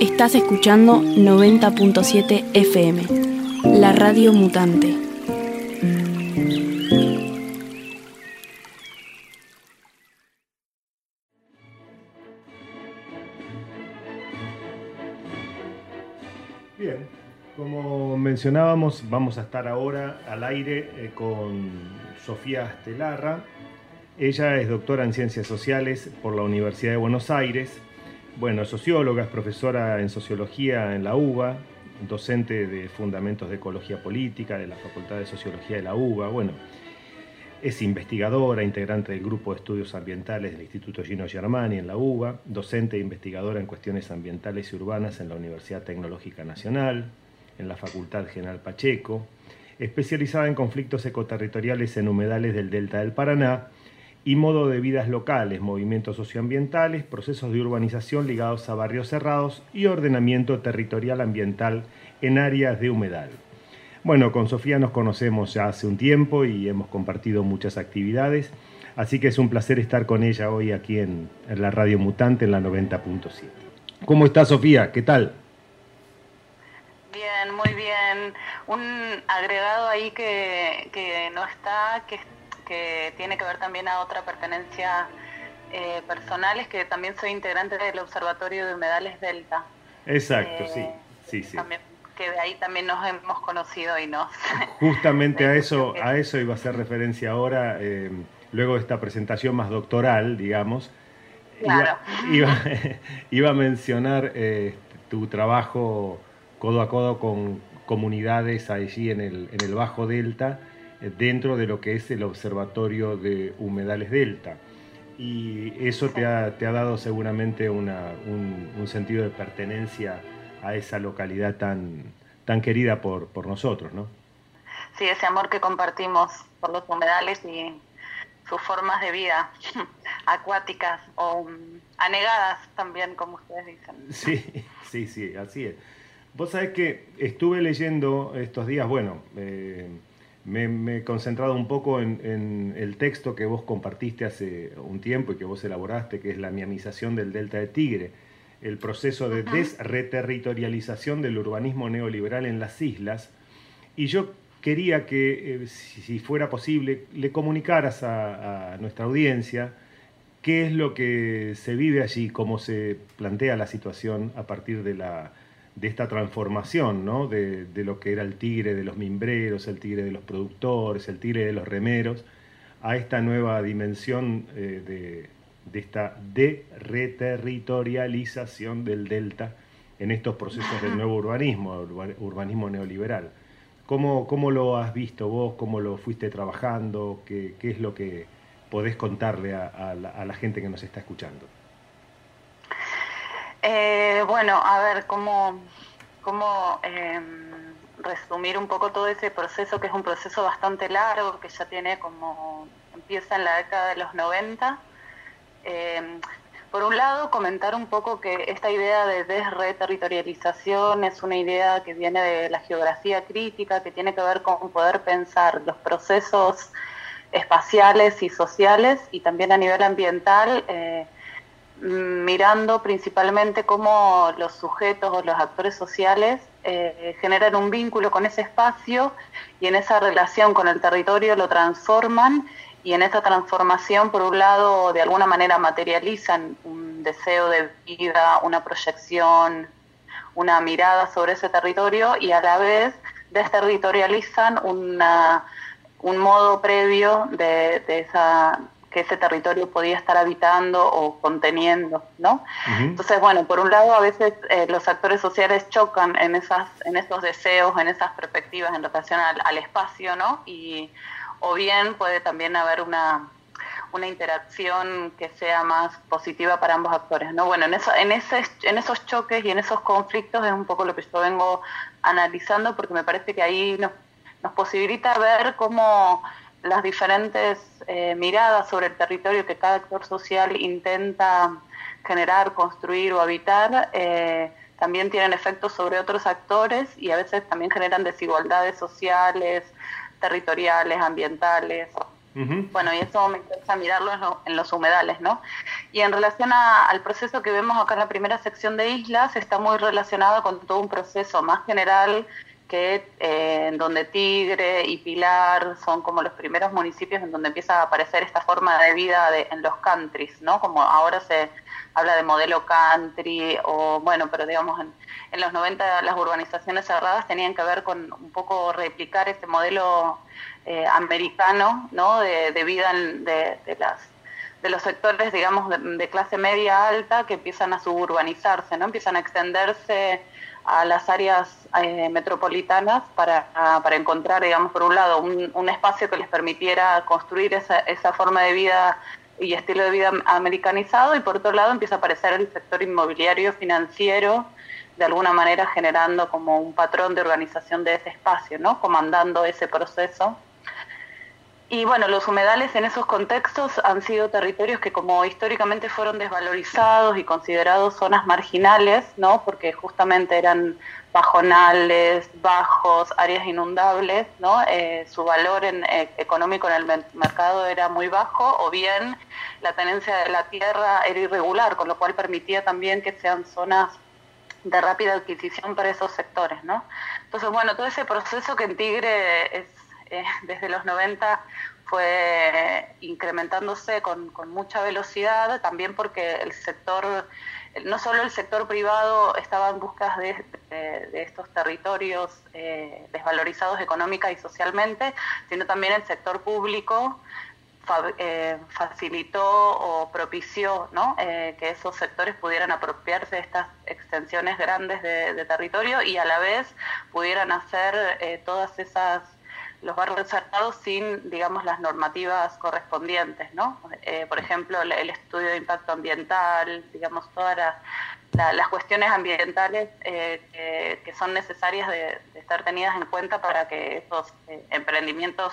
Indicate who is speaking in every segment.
Speaker 1: Estás escuchando 90.7 FM, la radio mutante.
Speaker 2: Bien, como mencionábamos, vamos a estar ahora al aire eh, con Sofía Estelarra. Ella es doctora en Ciencias Sociales por la Universidad de Buenos Aires. Bueno, socióloga, es profesora en Sociología en la UBA, docente de Fundamentos de Ecología Política de la Facultad de Sociología de la UBA. Bueno, es investigadora, integrante del Grupo de Estudios Ambientales del Instituto Gino Germani en la UBA, docente e investigadora en cuestiones ambientales y urbanas en la Universidad Tecnológica Nacional, en la Facultad General Pacheco, especializada en conflictos ecoterritoriales en humedales del Delta del Paraná y modo de vidas locales, movimientos socioambientales, procesos de urbanización ligados a barrios cerrados y ordenamiento territorial ambiental en áreas de humedal. Bueno, con Sofía nos conocemos ya hace un tiempo y hemos compartido muchas actividades, así que es un placer estar con ella hoy aquí en, la Radio Mutante en la 90.7. ¿Cómo está Sofía? ¿Qué tal?
Speaker 3: Bien, muy bien. Un agregado ahí que, que no está, que, que, tiene que ver también a otra pertenencia eh, personal, es que también soy integrante del Observatorio de Humedales Delta.
Speaker 2: Exacto, sí, eh, sí, sí
Speaker 3: que de ahí también nos hemos conocido y nos...
Speaker 2: Justamente a eso, a eso iba a hacer referencia ahora, eh, luego de esta presentación más doctoral, digamos.
Speaker 3: Claro.
Speaker 2: Iba, a mencionar eh, tu trabajo codo a codo con comunidades allí en el, en el Bajo Delta, dentro de lo que es el Observatorio de Humedales Delta. Y eso te, ha, te ha dado seguramente una, un, un sentido de pertenencia a esa localidad tan, tan querida por, por nosotros, ¿no?
Speaker 3: Sí, ese amor que compartimos por los humedales y sus formas de vida acuáticas o mm, anegadas también, como ustedes dicen.
Speaker 2: Sí, sí, sí, así es. Vos sabés que estuve leyendo estos días, bueno, eh, me, he concentrado un poco en, en, el texto que vos compartiste hace un tiempo y que vos elaboraste, que es la miamización del Delta de Tigre el proceso de desreterritorialización del urbanismo neoliberal en las islas. Y yo quería que, eh, si fuera posible, le comunicaras a, nuestra audiencia qué es lo que se vive allí, cómo se plantea la situación a partir de, la, de esta transformación, ¿no? de, lo que era el tigre de los mimbreros, el tigre de los productores, el tigre de los remeros, a esta nueva dimensión eh, de de esta de-reterritorialización del delta en estos procesos del nuevo urbanismo, urbanismo neoliberal. ¿Cómo, ¿Cómo, lo has visto vos? ¿Cómo lo fuiste trabajando? ¿Qué, qué es lo que podés contarle a, la, gente que nos está escuchando?
Speaker 3: Eh, bueno, a ver, ¿cómo, cómo em, resumir un poco todo ese proceso, que es un proceso bastante largo, que ya tiene como, empieza en la década de los 90 eh, por un lado, comentar un poco que esta idea de desreterritorialización es una idea que viene de la geografía crítica, que tiene que ver con poder pensar los procesos espaciales y sociales y también a nivel ambiental, eh, mirando principalmente cómo los sujetos o los actores sociales eh, generan un vínculo con ese espacio y en esa relación con el territorio lo transforman y en esta transformación, por un lado, de alguna manera materializan un deseo de vida, una proyección, una mirada sobre ese territorio y a la vez desterritorializan una, un modo previo de, esa que ese territorio podía estar habitando o conteniendo, ¿no? Entonces, bueno, por un lado a veces eh, los actores sociales chocan en esas, en esos deseos, en esas perspectivas en relación al, al espacio, ¿no? Y o bien puede también haber una, una interacción que sea más positiva para ambos actores. ¿no? Bueno, en, eso, en, ese, en esos choques y en esos conflictos es un poco lo que yo vengo analizando porque me parece que ahí nos, nos posibilita ver cómo las diferentes eh, miradas sobre el territorio que cada actor social intenta generar, construir o habitar, eh, también tienen efectos sobre otros actores y a veces también generan desigualdades sociales, territoriales, ambientales, Bueno, y eso me interesa mirarlo en, los humedales, ¿no? Y en relación al proceso que vemos acá en la primera sección de islas, está muy relacionado con todo un proceso más general eh, en donde Tigre y Pilar son como los primeros municipios en donde empieza a aparecer esta forma de vida en los countries, ¿no? Como ahora se habla de modelo country o bueno, pero digamos en, los 90 las urbanizaciones cerradas tenían que ver con un poco replicar ese modelo eh, americano, ¿no? De, vida de, las de los sectores, digamos, de, clase media alta que empiezan a suburbanizarse, ¿no? Empiezan a extenderse a las áreas eh, metropolitanas para, para, encontrar, digamos, por un lado, un, espacio que les permitiera construir esa, esa forma de vida y estilo de vida americanizado y por otro lado empieza a aparecer el sector inmobiliario financiero de alguna manera generando como un patrón de organización de ese espacio, ¿no? comandando ese proceso y bueno, los humedales en esos contextos han sido territorios que como históricamente fueron desvalorizados y considerados zonas marginales, ¿no? Porque justamente eran bajonales, bajos, áreas inundables, ¿no? Eh, su valor eh, económico en el mercado era muy bajo o bien la tenencia de la tierra era irregular, con lo cual permitía también que sean zonas de rápida adquisición para esos sectores, ¿no? Entonces, bueno, todo ese proceso que en Tigre es eh, desde los 90 fue incrementándose con, mucha velocidad, también porque el sector, no solo el sector privado estaba en busca de, estos territorios eh, desvalorizados económica y socialmente, sino también el sector público eh, facilitó o propició que esos sectores pudieran apropiarse de estas extensiones grandes de, territorio y a la vez pudieran hacer todas esas los barrios cerrados sin, digamos, las normativas correspondientes, ¿no? Eh, por ejemplo, el, estudio de impacto ambiental, digamos, todas las cuestiones ambientales eh, que, son necesarias de, estar tenidas en cuenta para que esos eh, emprendimientos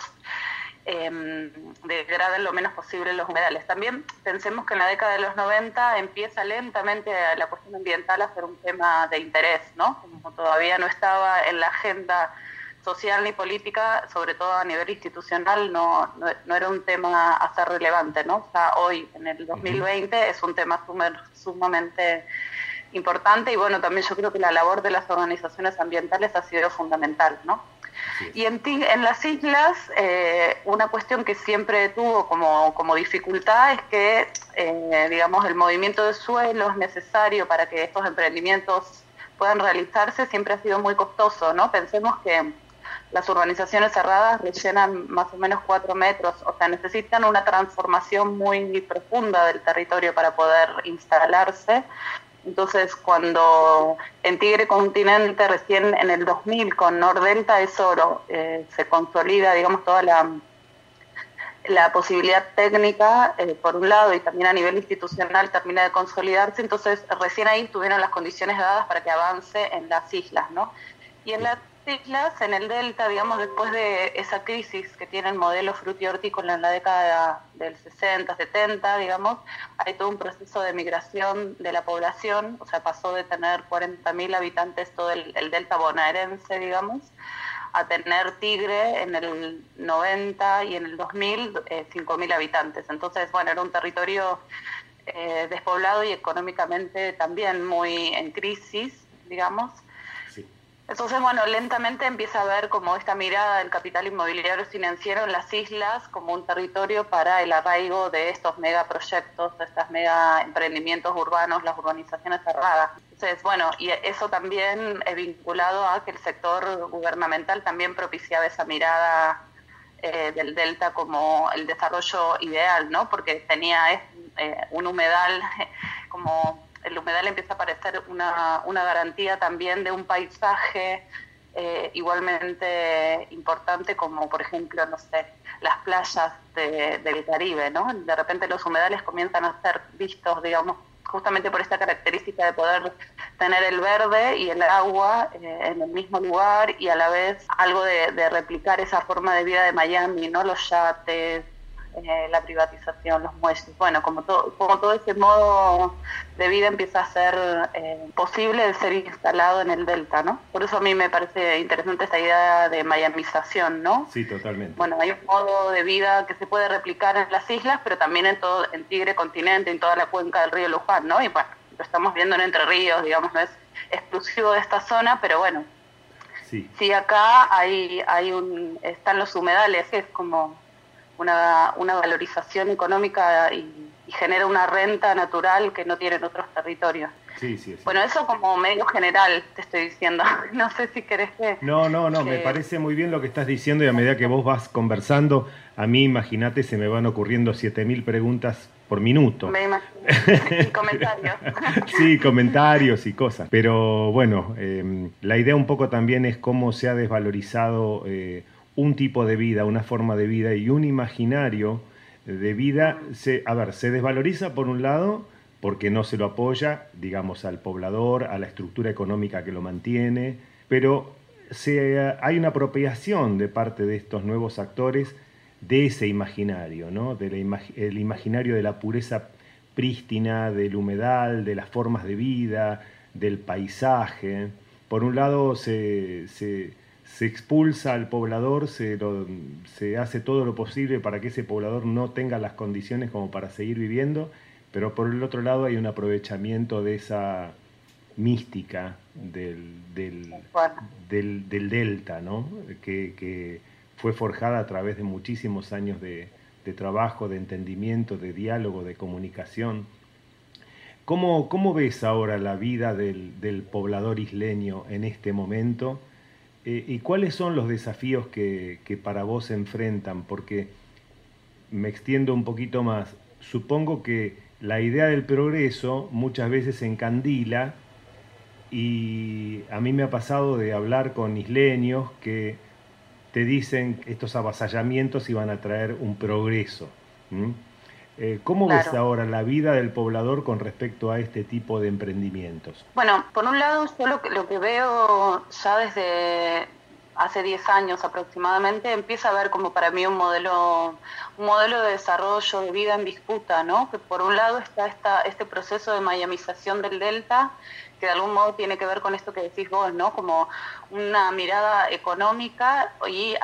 Speaker 3: em, degraden lo menos posible los humedales. También pensemos que en la década de los 90 empieza lentamente la cuestión ambiental a ser un tema de interés, ¿no? Como todavía no estaba en la agenda social ni política, sobre todo a nivel institucional, no, no, era un tema a ser relevante, ¿no? O sea, hoy, en el 2020, es un tema sumamente importante y bueno, también yo creo que la labor de las organizaciones ambientales ha sido fundamental, ¿no? Y en, en, las islas, eh, una cuestión que siempre tuvo como, como dificultad es que, eh, digamos, el movimiento de suelo es necesario para que estos emprendimientos puedan realizarse, siempre ha sido muy costoso, ¿no? Pensemos que las urbanizaciones cerradas rellenan más o menos cuatro metros, o sea, necesitan una transformación muy profunda del territorio para poder instalarse. Entonces, cuando en Tigre Continente, recién en el 2000 con Nordelta, eso eh, se consolida, digamos, toda la, la posibilidad técnica, eh, por un lado, y también a nivel institucional termina de consolidarse, entonces recién ahí tuvieron las condiciones dadas para que avance en las islas, ¿no? Y en la islas, en el delta, digamos, después de esa crisis que tiene el modelo frutihortícola en la década del 60, 70, digamos, hay todo un proceso de migración de la población, o sea, pasó de tener 40.000 habitantes todo el, delta bonaerense, digamos, a tener Tigre en el 90 y en el 2000 eh, 5.000 habitantes. Entonces, bueno, era un territorio eh, despoblado y económicamente también muy en crisis, digamos. Entonces, bueno, lentamente empieza a ver como esta mirada del capital inmobiliario financiero en las islas como un territorio para el arraigo de estos megaproyectos, de estos mega emprendimientos urbanos, las urbanizaciones cerradas. Entonces, bueno, y eso también es vinculado a que el sector gubernamental también propiciaba esa mirada eh, del delta como el desarrollo ideal, ¿no? Porque tenía eh, un humedal como el humedal empieza a parecer una, una garantía también de un paisaje eh, igualmente importante como por ejemplo, no sé, las playas del Caribe, ¿no? De repente los humedales comienzan a ser vistos, digamos, justamente por esta característica de poder tener el verde y el agua eh, en el mismo lugar y a la vez algo de, de, replicar esa forma de vida de Miami, ¿no? Los yates, eh, la privatización, los muelles, bueno, como todo, como todo ese modo de vida empieza a ser eh, posible de ser instalado en el delta, ¿no? Por eso a mí me parece interesante esta idea de mayamización, ¿no?
Speaker 2: Sí, totalmente.
Speaker 3: Bueno, hay un modo de vida que se puede replicar en las islas, pero también en todo, en Tigre continente, en toda la cuenca del río Luján, ¿no? Y bueno, lo estamos viendo en Entre Ríos, digamos, no es exclusivo de esta zona, pero bueno, sí, sí acá hay, hay un, están los humedales, que es como una, una valorización económica y, genera una renta natural que no tienen otros territorios.
Speaker 2: Sí, sí,
Speaker 3: bueno, eso como medio general te estoy diciendo. No sé si querés que...
Speaker 2: No, no, no, me parece muy bien lo que estás diciendo y a medida que vos vas conversando, a mí imagínate, se me van ocurriendo 7.000 preguntas por minuto.
Speaker 3: Me imagino. Y comentarios.
Speaker 2: sí, comentarios y cosas. Pero bueno, eh, la idea un poco también es cómo se ha desvalorizado eh, un tipo de vida, una forma de vida y un imaginario de vida, se, a ver, se desvaloriza por un lado porque no se lo apoya, digamos, al poblador, a la estructura económica que lo mantiene, pero se, hay una apropiación de parte de estos nuevos actores de ese imaginario, ¿no? del imaginario de la pureza prístina, del humedal, de las formas de vida, del paisaje. Por un lado se, se expulsa al poblador, se, se hace todo lo posible para que ese poblador no tenga las condiciones como para seguir viviendo, pero por el otro lado hay un aprovechamiento de esa mística del, del, del, delta, ¿no? que, fue forjada a través de muchísimos años de, de trabajo, de entendimiento, de diálogo, de comunicación. ¿Cómo, ¿Cómo, ves ahora la vida del, del poblador isleño en este momento? Eh, ¿Y cuáles son los desafíos que, para vos se enfrentan? Porque me extiendo un poquito más. Supongo que la idea del progreso muchas veces se encandila y a mí me ha pasado de hablar con isleños que te dicen que estos avasallamientos iban a traer un progreso. Eh, ¿Cómo ves ahora la vida del poblador con respecto a este tipo de emprendimientos?
Speaker 3: Bueno, por un lado, yo lo que, lo que veo ya desde hace 10 años aproximadamente, empieza a ver como para mí un modelo, un modelo de desarrollo de vida en disputa, ¿no? Que por un lado está esta, este proceso de mayamización del delta, que de algún modo tiene que ver con esto que decís vos, ¿no? Como una mirada económica y,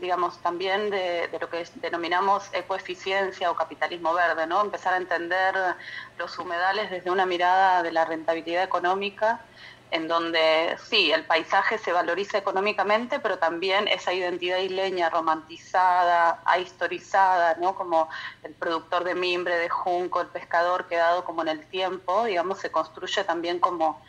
Speaker 3: digamos, también de, lo que denominamos ecoeficiencia o capitalismo verde, ¿no? Empezar a entender los humedales desde una mirada de la rentabilidad económica en donde sí, el paisaje se valoriza económicamente, pero también esa identidad isleña romantizada, ahistorizada, ¿no? como el productor de mimbre, de junco, el pescador quedado como en el tiempo, digamos, se construye también como,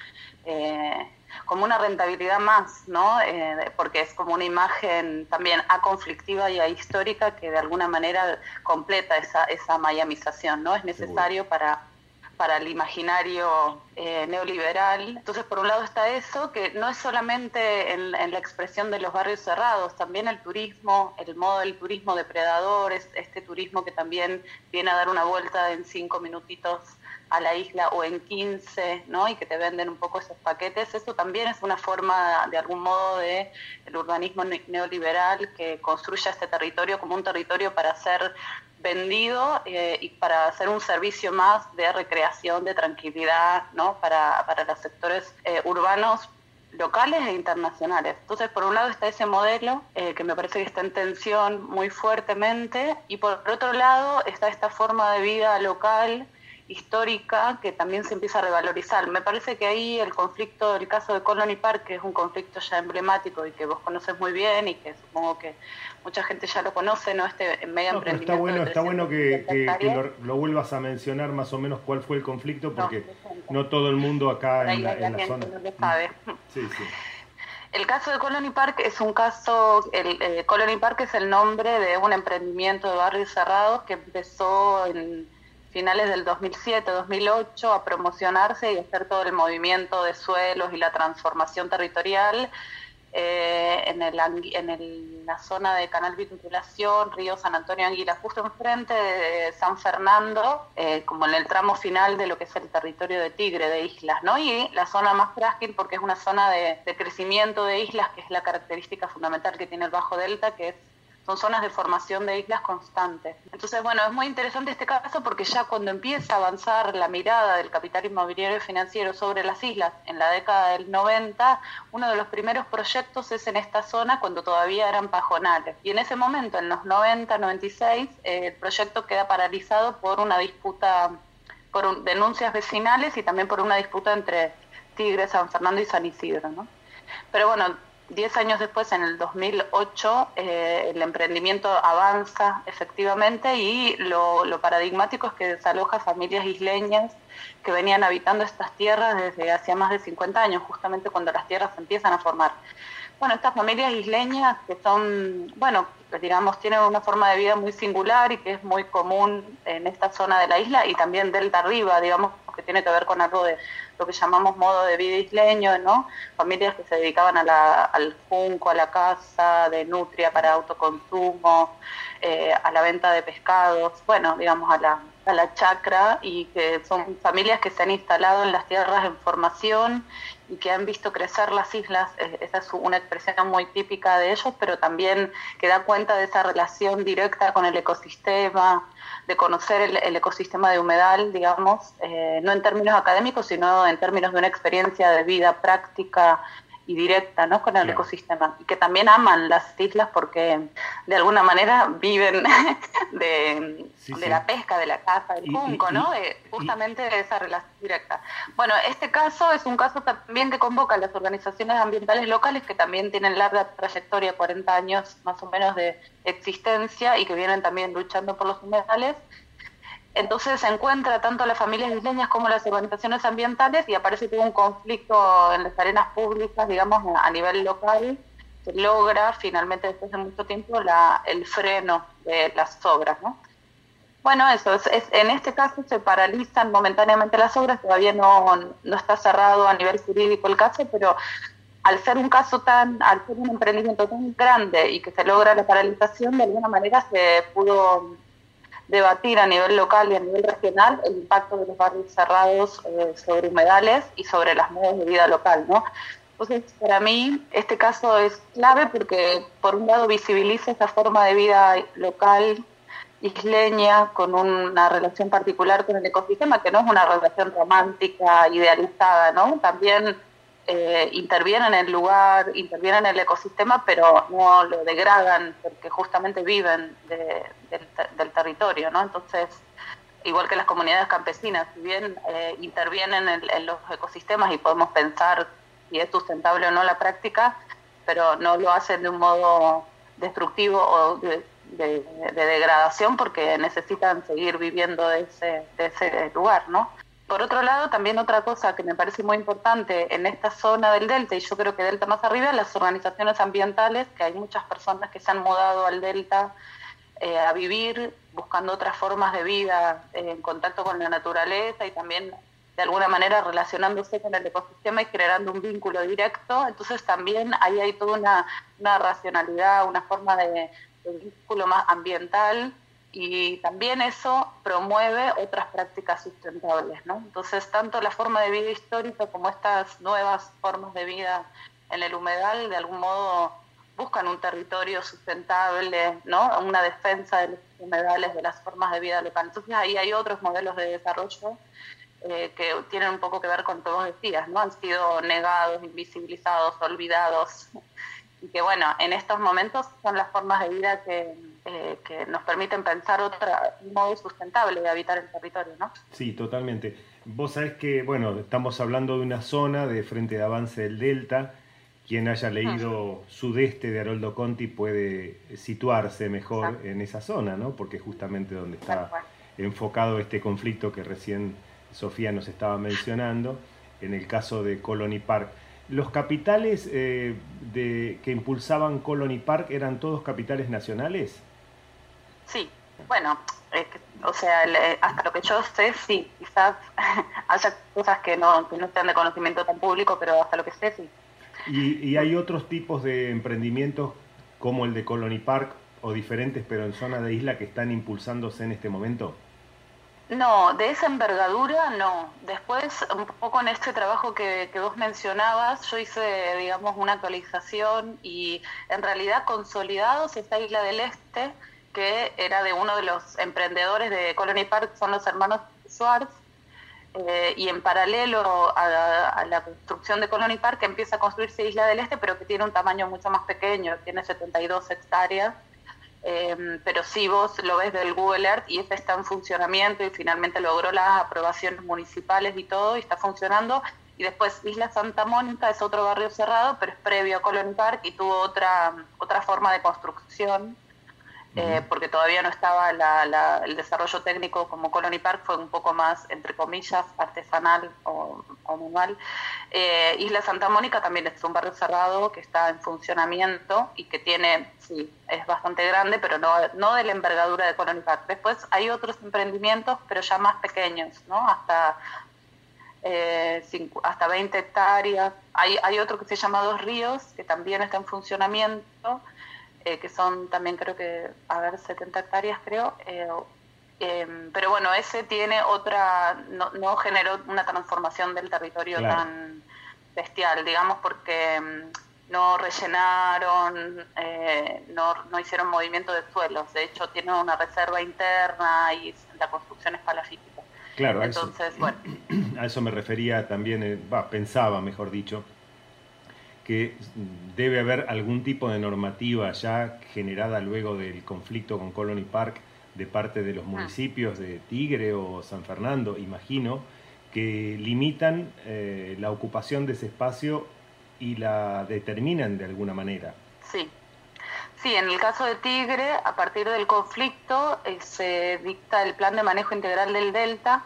Speaker 3: eh, como una rentabilidad más, ¿no? Eh, porque es como una imagen también aconflictiva y ahistórica que de alguna manera completa esa, esa mayamización, ¿no? Es necesario para para el imaginario eh, neoliberal. Entonces, por un lado está eso, que no es solamente en, la expresión de los barrios cerrados, también el turismo, el modo del turismo depredador, este turismo que también viene a dar una vuelta en cinco minutitos a la isla o en 15, ¿no? Y que te venden un poco esos paquetes. Eso también es una forma, de algún modo, de el urbanismo neoliberal que construye este territorio como un territorio para ser vendido eh, y para hacer un servicio más de recreación, de tranquilidad, ¿no? Para, para los sectores eh, urbanos locales e internacionales. Entonces, por un lado está ese modelo eh, que me parece que está en tensión muy fuertemente y por otro lado está esta forma de vida local histórica que también se empieza a revalorizar. Me parece que ahí el conflicto, el caso de Colony Park, que es un conflicto ya emblemático y que vos conoces muy bien y que supongo que mucha gente ya lo conoce, ¿no? Este medio emprendimiento.
Speaker 2: Está bueno, está bueno que, lo, vuelvas a mencionar más o menos cuál fue el conflicto, porque no, todo el mundo acá en la, zona.
Speaker 3: No sabe. El caso de Colony Park es un caso, el eh, Colony Park es el nombre de un emprendimiento de barrios cerrados que empezó en finales del 2007-2008 a promocionarse y hacer todo el movimiento de suelos y la transformación territorial eh, en, el, en la zona de Canal Vinculación, Río San Antonio Anguila, justo enfrente de San Fernando, eh, como en el tramo final de lo que es el territorio de Tigre, de islas, ¿no? Y la zona más frágil porque es una zona de, de crecimiento de islas, que es la característica fundamental que tiene el Bajo Delta, que es son zonas de formación de islas constantes. Entonces, bueno, es muy interesante este caso porque ya cuando empieza a avanzar la mirada del capital inmobiliario y financiero sobre las islas en la década del 90, uno de los primeros proyectos es en esta zona cuando todavía eran pajonales. Y en ese momento, en los 90, 96, eh, el proyecto queda paralizado por una disputa, por denuncias vecinales y también por una disputa entre Tigre, San Fernando y San Isidro. ¿no? Pero bueno, Diez años después, en el 2008, eh, el emprendimiento avanza efectivamente y lo, paradigmático es que desaloja familias isleñas que venían habitando estas tierras desde hacía más de 50 años, justamente cuando las tierras se empiezan a formar. Bueno, estas familias isleñas que son, bueno, digamos, tienen una forma de vida muy singular y que es muy común en esta zona de la isla y también delta arriba, digamos, que tiene que ver con algo de lo que llamamos modo de vida isleño, ¿no? Familias que se dedicaban a la, al junco, a la caza, de nutria para autoconsumo, eh, a la venta de pescados, bueno, digamos, a la, a la chacra y que son familias que se han instalado en las tierras en formación y que han visto crecer las islas, esa es una expresión muy típica de ellos, pero también que da cuenta de esa relación directa con el ecosistema, de conocer el, ecosistema de humedal, digamos, eh, no en términos académicos, sino en términos de una experiencia de vida práctica y directa ¿no? con el ecosistema y que también aman las islas porque de alguna manera viven de, la pesca, de la caza, del junco, ¿no? de, justamente de esa relación directa. Bueno, este caso es un caso también que convoca a las organizaciones ambientales locales que también tienen larga trayectoria, 40 años más o menos de existencia y que vienen también luchando por los humedales entonces se encuentra tanto las familias isleñas como las organizaciones ambientales y aparece todo un conflicto en las arenas públicas, digamos, a nivel local, que logra finalmente después de mucho tiempo la, el freno de las obras, ¿no? Bueno, eso, es, en este caso se paralizan momentáneamente las obras, todavía no, no está cerrado a nivel jurídico el caso, pero al ser un caso tan, al ser un emprendimiento tan grande y que se logra la paralización, de alguna manera se pudo debatir a nivel local y a nivel regional el impacto de los barrios cerrados eh, sobre humedales y sobre las modos de vida local, ¿no? Entonces, para mí, este caso es clave porque, por un lado, visibiliza esa forma de vida local isleña con una relación particular con el ecosistema, que no es una relación romántica, idealizada, ¿no? También eh, intervienen en el lugar, intervienen en el ecosistema, pero no lo degradan porque justamente viven del, territorio, ¿no? Entonces, igual que las comunidades campesinas, si bien eh, intervienen en, los ecosistemas y podemos pensar si es sustentable o no la práctica, pero no lo hacen de un modo destructivo o de, degradación porque necesitan seguir viviendo de ese, de ese lugar, ¿no? Por otro lado, también otra cosa que me parece muy importante en esta zona del Delta, y yo creo que Delta más arriba, las organizaciones ambientales, que hay muchas personas que se han mudado al Delta eh, a vivir buscando otras formas de vida eh, en contacto con la naturaleza y también de alguna manera relacionándose con el ecosistema y creando un vínculo directo. Entonces también ahí hay toda una, una racionalidad, una forma de vínculo más ambiental y también eso promueve otras prácticas sustentables, ¿no? Entonces, tanto la forma de vida histórica como estas nuevas formas de vida en el humedal, de algún modo buscan un territorio sustentable, ¿no? Una defensa de los humedales, de las formas de vida local. Entonces, ahí hay otros modelos de desarrollo eh, que tienen un poco que ver con todos los días, ¿no? Han sido negados, invisibilizados, olvidados. Y que, bueno, en estos momentos son las formas de vida que eh, que nos permiten pensar otro modo sustentable de habitar el territorio, ¿no?
Speaker 2: Sí, totalmente. Vos sabés que, bueno, estamos hablando de una zona de Frente de Avance del Delta. Quien haya leído Sudeste de Haroldo Conti puede situarse mejor en esa zona, ¿no? Porque justamente donde está enfocado este conflicto que recién Sofía nos estaba mencionando, en el caso de Colony Park. ¿Los capitales eh, de, que impulsaban Colony Park eran todos capitales nacionales?
Speaker 3: Sí, bueno, o sea, hasta lo que yo sé, sí, quizás haya cosas que no, que no sean de conocimiento tan público, pero hasta lo que sé, sí.
Speaker 2: ¿Y, hay otros tipos de emprendimientos como el de Colony Park o diferentes, pero en zona de isla, que están impulsándose en este momento?
Speaker 3: No, de esa envergadura no. Después, un poco en este trabajo que, vos mencionabas, yo hice, digamos, una actualización y en realidad consolidados esta Isla del Este, que era de uno de los emprendedores de Colony Park, son los hermanos Schwartz, eh, y en paralelo a, la construcción de Colony Park empieza a construirse Isla del Este, pero que tiene un tamaño mucho más pequeño, tiene 72 hectáreas Em, pero si vos lo ves del Google Earth y este está en funcionamiento y finalmente logró las aprobaciones municipales y todo y está funcionando. Y después Isla Santa Mónica es otro barrio cerrado, pero es previo a Colony Park y tuvo otra, otra forma de construcción eh, porque todavía no estaba el desarrollo técnico como Colony Park, fue un poco más, entre comillas, artesanal o, manual. Eh, Isla Santa Mónica también es un barrio cerrado que está en funcionamiento y que tiene, sí, es bastante grande, pero no, no de la envergadura de Colony Park. Después hay otros emprendimientos, pero ya más pequeños, ¿no? Hasta eh, hasta 20 hectáreas. Hay, hay otro que se llama Dos Ríos, que también está en funcionamiento, eh, que son también creo que, a ver, 70 hectáreas creo. Eh, em, pero bueno, ese tiene otra, no, no generó una transformación del territorio tan bestial, digamos, porque em, no rellenaron, eh, no, no, hicieron movimiento de suelos. De hecho, tiene una reserva interna y la construcción es palafítica.
Speaker 2: Claro, Entonces, bueno. a eso me refería también, pensaba, mejor dicho, que debe haber algún tipo de normativa ya generada luego del conflicto con Colony Park de parte de los ah. municipios de Tigre o San Fernando, imagino, que limitan eh, la ocupación de ese espacio y la determinan de alguna manera.
Speaker 3: Sí. Sí, en el caso de Tigre, a partir del conflicto eh, se dicta el plan de manejo integral del delta,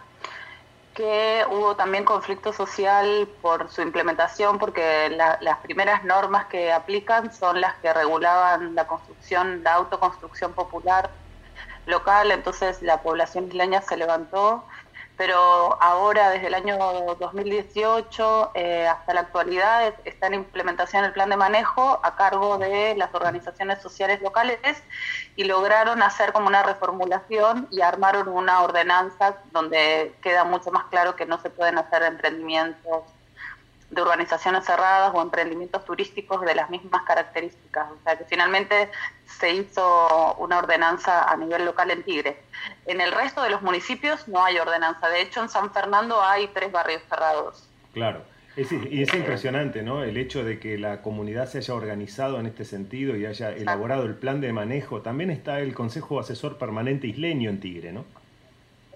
Speaker 3: que hubo también conflicto social por su implementación, porque las primeras normas que aplican son las que regulaban la construcción, la autoconstrucción popular local, entonces la población isleña se levantó pero ahora desde el año 2018 eh, hasta la actualidad está en implementación el plan de manejo a cargo de las organizaciones sociales locales y lograron hacer como una reformulación y armaron una ordenanza donde queda mucho más claro que no se pueden hacer emprendimientos de urbanizaciones cerradas o emprendimientos turísticos de las mismas características. O sea que finalmente se hizo una ordenanza a nivel local en Tigre. En el resto de los municipios no hay ordenanza. De hecho, en San Fernando hay tres barrios cerrados.
Speaker 2: Claro. y es impresionante, ¿no? El hecho de que la comunidad se haya organizado en este sentido y haya elaborado el plan de manejo. También está el Consejo Asesor Permanente Isleño en Tigre, ¿no?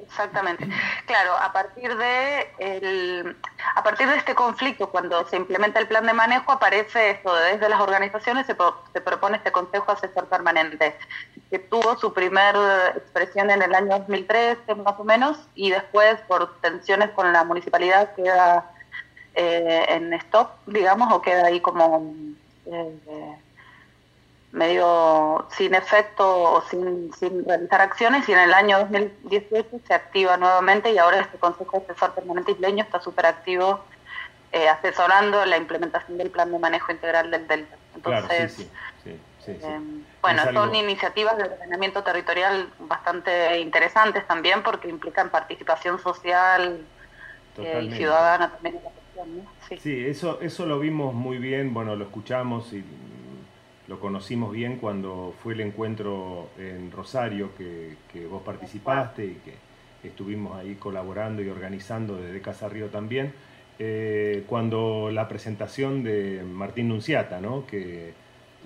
Speaker 3: Exactamente. Claro, a partir de el, a partir de este conflicto, cuando se implementa el plan de manejo, aparece esto, desde las organizaciones se, se propone este Consejo Asesor Permanente, que tuvo su primer expresión en el año 2013 más o menos, y después por tensiones con la municipalidad queda eh, en stop, digamos, o queda ahí como eh, medio sin efecto o sin, sin realizar acciones y en el año 2018 se activa nuevamente y ahora este Consejo Asesor Permanente Isleño está súper activo eh, asesorando la implementación del plan de manejo integral del Delta. Entonces, eh, bueno, son iniciativas de ordenamiento territorial bastante interesantes también porque implican participación social eh, y ciudadana también en la cuestión.
Speaker 2: Sí. sí, eso, eso lo vimos muy bien, bueno, lo escuchamos y lo conocimos bien cuando fue el encuentro en Rosario que, vos participaste y que estuvimos ahí colaborando y organizando desde Casa Río también, eh, cuando la presentación de Martín Nunciata, ¿no? que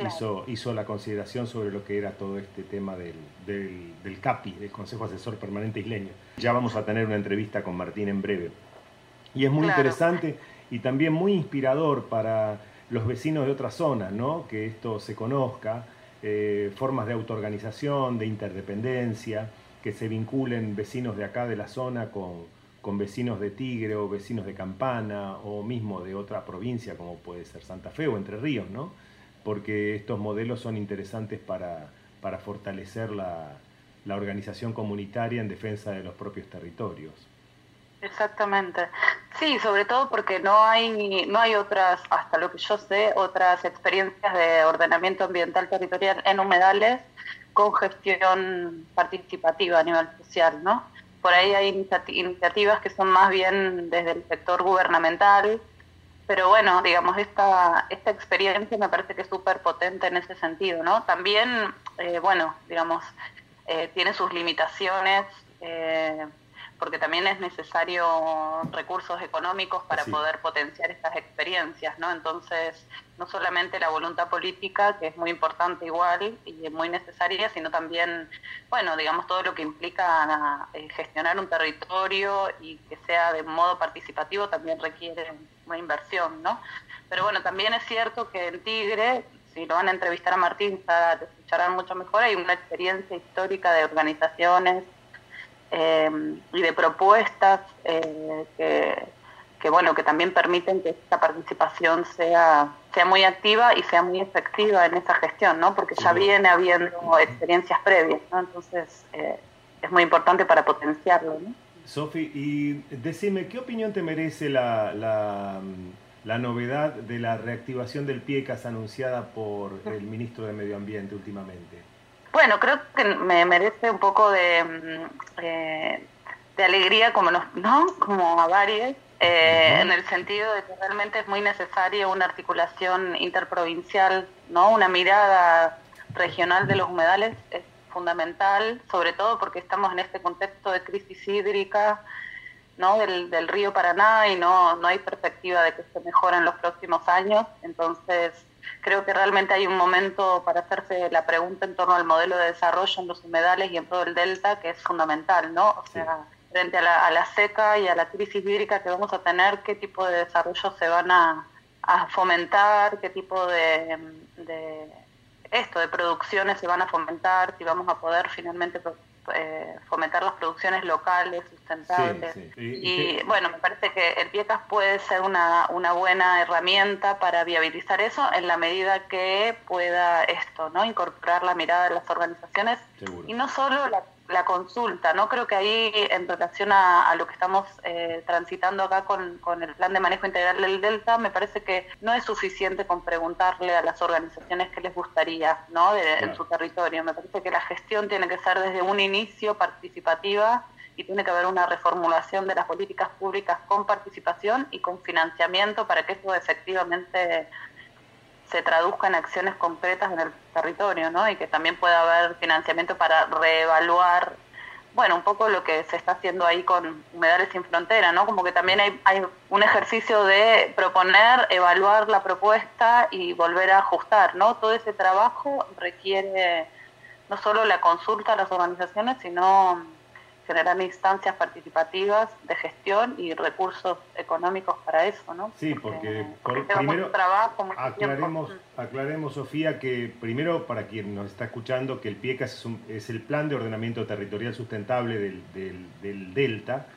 Speaker 2: hizo, hizo la consideración sobre lo que era todo este tema del, del, CAPI, del Consejo Asesor Permanente Isleño. Ya vamos a tener una entrevista con Martín en breve. Y es muy interesante y también muy inspirador para los vecinos de otras zonas, ¿no? que esto se conozca, eh, formas de autoorganización, de interdependencia, que se vinculen vecinos de acá de la zona con, vecinos de Tigre o vecinos de Campana o mismo de otra provincia como puede ser Santa Fe o Entre Ríos, ¿no? porque estos modelos son interesantes para, para fortalecer la organización comunitaria en defensa de los propios territorios.
Speaker 3: Exactamente. Sí, sobre todo porque no hay, no hay otras, hasta lo que yo sé, otras experiencias de ordenamiento ambiental territorial en humedales con gestión participativa a nivel social, ¿no? por ahí hay iniciativas que son más bien desde el sector gubernamental, pero bueno, digamos, esta, esta experiencia me parece que es súper potente en ese sentido, ¿no? También, eh, bueno, digamos, eh, tiene sus limitaciones, eh, porque también es necesario recursos económicos para poder potenciar estas experiencias, ¿no? Entonces, no solamente la voluntad política, que es muy importante igual y es muy necesaria, sino también, bueno, digamos, todo lo que implica eh, gestionar un territorio y que sea de modo participativo también requiere una inversión, ¿no? Pero bueno, también es cierto que en Tigre, si lo van a entrevistar a Martín, te escucharán mucho mejor, hay una experiencia histórica de organizaciones eh, y de propuestas eh, que, bueno que también permiten que esta participación sea sea muy activa y sea muy efectiva en esa gestión no porque ya viene habiendo experiencias previas no entonces eh, es muy importante para potenciarlo ¿no?
Speaker 2: Sofi y decime qué opinión te merece la, la, la novedad de la reactivación del PIECAS anunciada por el ministro de Medio Ambiente últimamente
Speaker 3: bueno, creo que me merece un poco de, mm, eh, de alegría como, ¿no? como a varios, eh, en el sentido de que realmente es muy necesaria una articulación interprovincial, ¿no? una mirada regional de los humedales es fundamental, sobre todo porque estamos en este contexto de crisis hídrica ¿no? del, del río Paraná y no, no hay perspectiva de que se mejore en los próximos años. Entonces, creo que realmente hay un momento para hacerse la pregunta en torno al modelo de desarrollo en los humedales y en todo el delta que es fundamental, ¿no? O sea, frente a la, seca y a la crisis hídrica que vamos a tener, qué tipo de desarrollo se van a, fomentar, qué tipo de, de, esto, de producciones se van a fomentar, si vamos a poder finalmente eh, fomentar las producciones locales, sustentables. Y, bueno, me parece que el PIECAS puede ser una, una buena herramienta para viabilizar eso en la medida que pueda esto, ¿no? Incorporar la mirada de las organizaciones y no solo la la consulta, ¿no? Creo que ahí, en relación a, lo que estamos eh, transitando acá con, el plan de manejo integral del Delta, me parece que no es suficiente con preguntarle a las organizaciones qué les gustaría, ¿no? De, En su territorio. Me parece que la gestión tiene que ser desde un inicio participativa y tiene que haber una reformulación de las políticas públicas con participación y con financiamiento para que eso efectivamente se traduzca en acciones concretas en el territorio, ¿no? Y que también pueda haber financiamiento para reevaluar, bueno, un poco lo que se está haciendo ahí con Humedales sin Frontera, ¿no? Como que también hay, hay un ejercicio de proponer, evaluar la propuesta y volver a ajustar, ¿no? Todo ese trabajo requiere no solo la consulta a las organizaciones, sino generar instancias participativas de gestión y recursos económicos para eso, ¿no?
Speaker 2: Sí, porque, primero aclaremos, aclaremos, Sofía, que primero para quien nos está escuchando, que el PIECAS es, el Plan de Ordenamiento Territorial Sustentable del, del, Delta.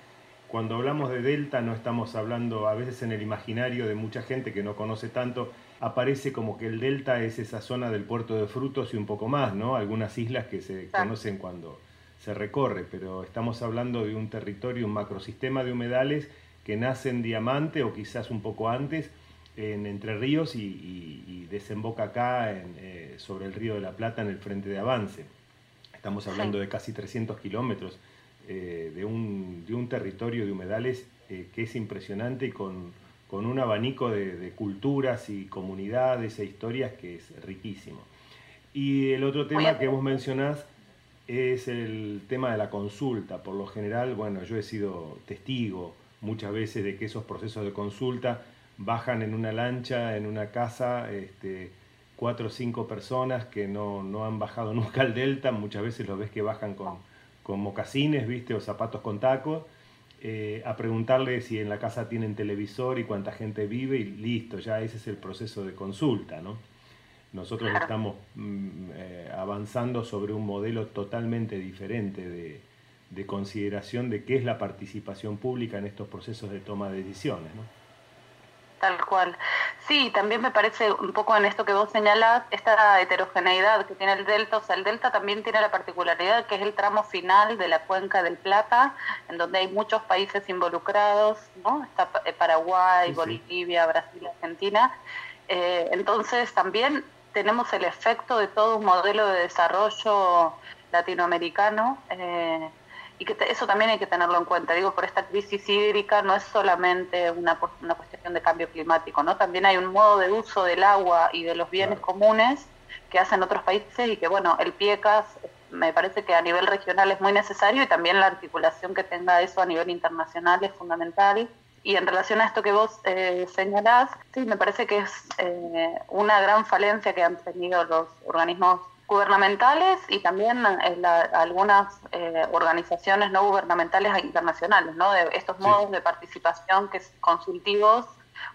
Speaker 2: Cuando hablamos de Delta no estamos hablando a veces en el imaginario de mucha gente que no conoce tanto, aparece como que el Delta es esa zona del puerto de frutos y un poco más, ¿no? Algunas islas que se conocen cuando se recorre, pero estamos hablando de un territorio, un macrosistema de humedales que nace en Diamante o quizás un poco antes, en Entre Ríos y, desemboca acá eh, sobre el río de la Plata en el frente de avance. Estamos hablando de casi 300 kilómetros eh, de, un, de, un, territorio de humedales eh, que es impresionante y con, con un abanico de, de, culturas y comunidades e historias que es riquísimo. Y el otro tema que vos mencionás es el tema de la consulta. Por lo general, bueno, yo he sido testigo muchas veces de que esos procesos de consulta bajan en una lancha, en una casa, este, cuatro o cinco personas que no, han bajado nunca al delta, muchas veces los ves que bajan con, con mocasines, ¿viste? o zapatos con tacos, eh, a preguntarle si en la casa tienen televisor y cuánta gente vive y listo, ya ese es el proceso de consulta, ¿no? Nosotros estamos mm, eh, avanzando sobre un modelo totalmente diferente de, consideración de qué es la participación pública en estos procesos de toma de decisiones. ¿no?
Speaker 3: Tal cual. Sí, también me parece un poco en esto que vos señalás, esta heterogeneidad que tiene el delta, o sea, el delta también tiene la particularidad que es el tramo final de la cuenca del Plata, en donde hay muchos países involucrados, ¿no? Está eh, Paraguay, Bolivia, Brasil, Argentina. Eh, entonces también tenemos el efecto de todo un modelo de desarrollo latinoamericano eh, y que eso también hay que tenerlo en cuenta. Digo, por esta crisis hídrica no es solamente una, una cuestión de cambio climático, ¿no? También hay un modo de uso del agua y de los bienes comunes que hacen otros países y que, bueno, el PIECAS me parece que a nivel regional es muy necesario y también la articulación que tenga eso a nivel internacional es fundamental. Y en relación a esto que vos eh, señalás, sí, me parece que es eh, una gran falencia que han tenido los organismos gubernamentales y también eh, algunas eh, organizaciones no gubernamentales e internacionales, ¿no? De estos modos de participación que consultivos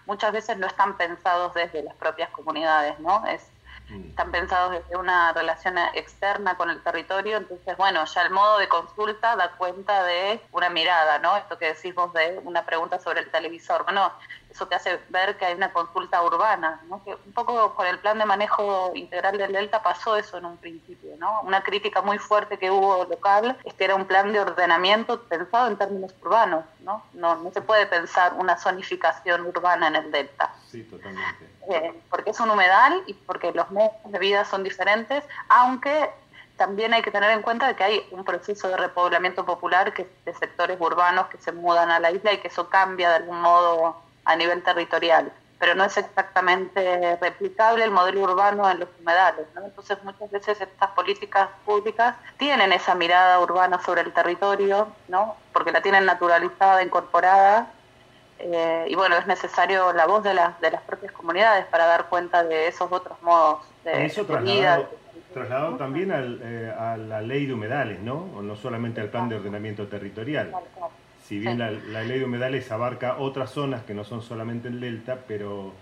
Speaker 3: muchas veces no están pensados desde las propias comunidades, ¿no? Es. Están pensados desde una relación externa con el territorio, entonces, bueno, ya el modo de consulta da cuenta de una mirada, ¿no? Esto que decís vos de una pregunta sobre el televisor, bueno, eso te hace ver que hay una consulta urbana, ¿no? Que un poco con el plan de manejo integral del Delta pasó eso en un principio, ¿no? Una crítica muy fuerte que hubo local es que era un plan de ordenamiento pensado en términos urbanos, ¿no? No, no se puede pensar una zonificación urbana en el Delta.
Speaker 2: Sí, totalmente.
Speaker 3: Eh, porque es un humedal y porque los modos de vida son diferentes, aunque también hay que tener en cuenta que hay un proceso de repoblamiento popular que de sectores urbanos que se mudan a la isla y que eso cambia de algún modo a nivel territorial, pero no es exactamente replicable el modelo urbano en los humedales. Entonces muchas veces estas políticas públicas tienen esa mirada urbana sobre el territorio, ¿no? porque la tienen naturalizada, incorporada, eh, y bueno, es necesario la voz de, las de las propias comunidades para dar cuenta de esos otros modos de,
Speaker 2: Eso trasladado, Trasladado también eh, a la ley de humedales, ¿no? O no solamente al plan de ordenamiento territorial. Si bien la, ley de humedales abarca otras zonas que no son solamente el delta, pero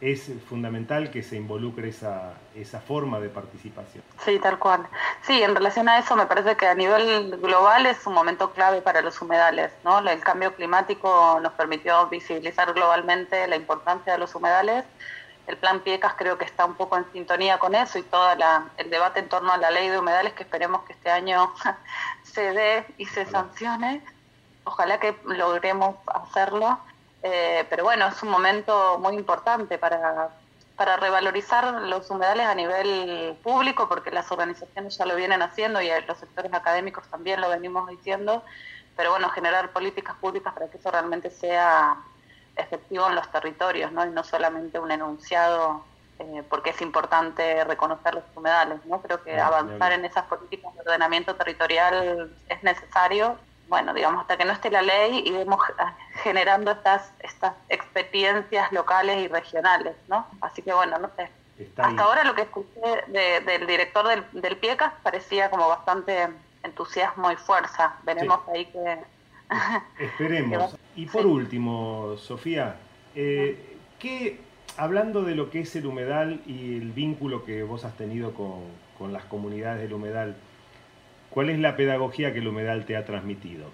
Speaker 2: es fundamental que se involucre esa, esa forma de participación.
Speaker 3: Sí, tal cual. Sí, en relación a eso me parece que a nivel global es un momento clave para los humedales. ¿no? El cambio climático nos permitió visibilizar globalmente la importancia de los humedales. El plan Piecas creo que está un poco en sintonía con eso y todo el debate en torno a la ley de humedales que esperemos que este año se dé y se sancione ojalá que logremos hacerlo, eh, pero bueno, es un momento muy importante para, para revalorizar los humedales a nivel público, porque las organizaciones ya lo vienen haciendo y los sectores académicos también lo venimos diciendo, pero bueno, generar políticas públicas para que eso realmente sea efectivo en los territorios, ¿no? Y no solamente un enunciado, eh, porque es importante reconocer los humedales, ¿no? Creo que avanzar en esas políticas de ordenamiento territorial es necesario bueno, digamos, hasta que no esté la ley y vemos generando estas, estas experiencias locales y regionales, ¿no? Así que bueno, no sé. hasta ahora lo que escuché del director del, del PIECAS parecía como bastante entusiasmo y fuerza. Veremos ahí que...
Speaker 2: Esperemos. y por último, Sofía, eh, ¿qué, hablando de lo que es el humedal y el vínculo que vos has tenido con, con las comunidades del humedal, ¿Cuál es la pedagogía que el humedal te ha transmitido?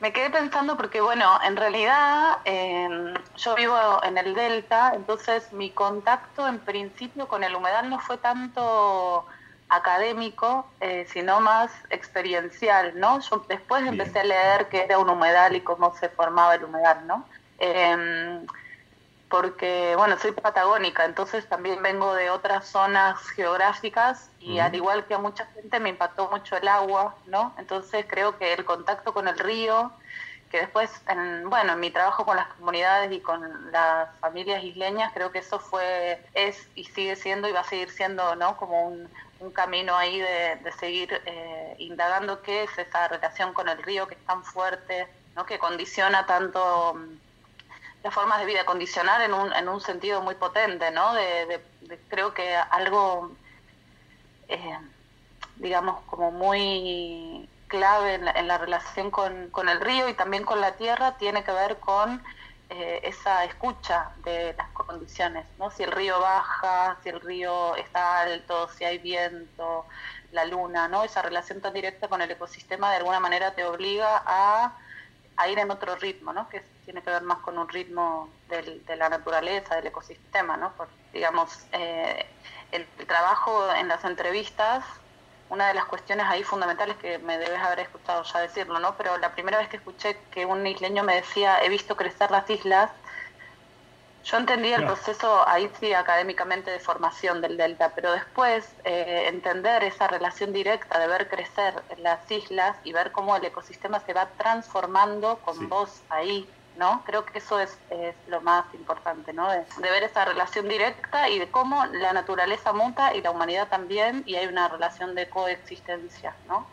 Speaker 3: Me quedé pensando porque, bueno, en realidad em, yo vivo en el Delta, entonces mi contacto en principio con el humedal no fue tanto académico, eh, sino más experiencial, ¿no? Yo después empecé a leer qué era un humedal y cómo se formaba el humedal, ¿no? Em, porque, bueno, soy patagónica, entonces también vengo de otras zonas geográficas y al igual que a mucha gente me impactó mucho el agua, ¿no? Entonces creo que el contacto con el río, que después, en, bueno, en mi trabajo con las comunidades y con las familias isleñas, creo que eso fue, es y sigue siendo y va a seguir siendo, ¿no? Como un, camino ahí de, seguir eh, indagando qué es esa relación con el río que es tan fuerte, ¿no? Que condiciona tanto las formas de vida condicionar en un, en un sentido muy potente, ¿no? De, creo que algo, eh, digamos, como muy clave en la, relación con, con, el río y también con la tierra tiene que ver con eh, esa escucha de las condiciones, ¿no? Si el río baja, si el río está alto, si hay viento, la luna, ¿no? Esa relación tan directa con el ecosistema de alguna manera te obliga a, a ir en otro ritmo, ¿no? Que tiene que ver más con un ritmo de la naturaleza, del ecosistema, ¿no? digamos, eh, el, trabajo en las entrevistas, una de las cuestiones ahí fundamentales que me debes haber escuchado ya decirlo, ¿no? Pero la primera vez que escuché que un isleño me decía, he visto crecer las islas, Yo entendí el proceso ahí sí académicamente de formación del delta, pero después eh, entender esa relación directa de ver crecer las islas y ver cómo el ecosistema se va transformando con vos ahí, ¿no? Creo que eso es, lo más importante, ¿no? De, ver esa relación directa y de cómo la naturaleza muta y la humanidad también y hay una relación de coexistencia, ¿no?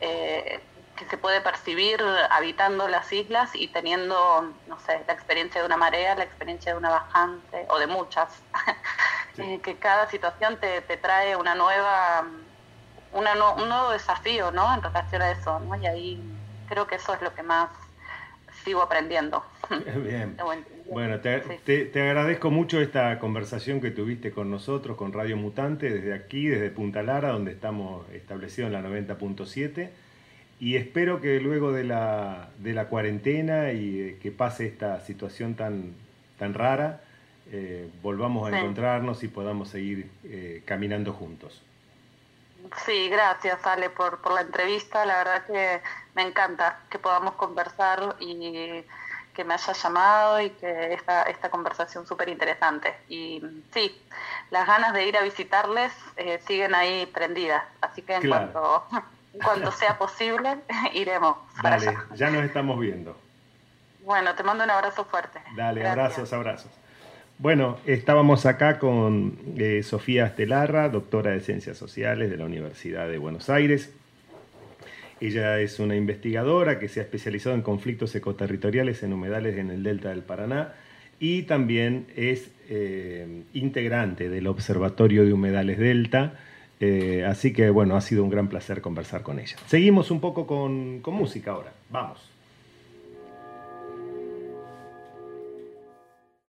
Speaker 3: Eh, que se puede percibir habitando las islas y teniendo, no sé, la experiencia de una marea, la experiencia de una bajante o de muchas, eh, que cada situación te, trae una nueva, una un nuevo desafío, ¿no? En relación a eso, ¿no? Y ahí creo que eso es lo que más sigo aprendiendo.
Speaker 2: Bien. Bueno, te, te, agradezco mucho esta conversación que tuviste con nosotros, con Radio Mutante, desde aquí, desde Punta Lara, donde estamos establecidos en la 90.7 y espero que luego de la, de la cuarentena y que pase esta situación tan, tan rara, eh, volvamos a encontrarnos y podamos seguir eh, caminando juntos.
Speaker 3: Sí, gracias Ale por, por la entrevista. La verdad que me encanta que podamos conversar y que me haya llamado y que esta, esta conversación súper interesante. Y sí, las ganas de ir a visitarles eh, siguen ahí prendidas. Así que en cuanto cuando sea posible, iremos.
Speaker 2: Dale, ya nos estamos viendo.
Speaker 3: Bueno, te mando un abrazo fuerte.
Speaker 2: Dale, abrazos, abrazos. Bueno, estábamos acá con eh, Sofía Estelarra, doctora de Ciencias Sociales de la Universidad de Buenos Aires. Ella es una investigadora que se ha especializado en conflictos ecoterritoriales en humedales en el delta del Paraná y también es eh, integrante del Observatorio de Humedales Delta, eh, así que bueno, ha sido un gran placer conversar con ella. Seguimos un poco con, con música ahora. Vamos.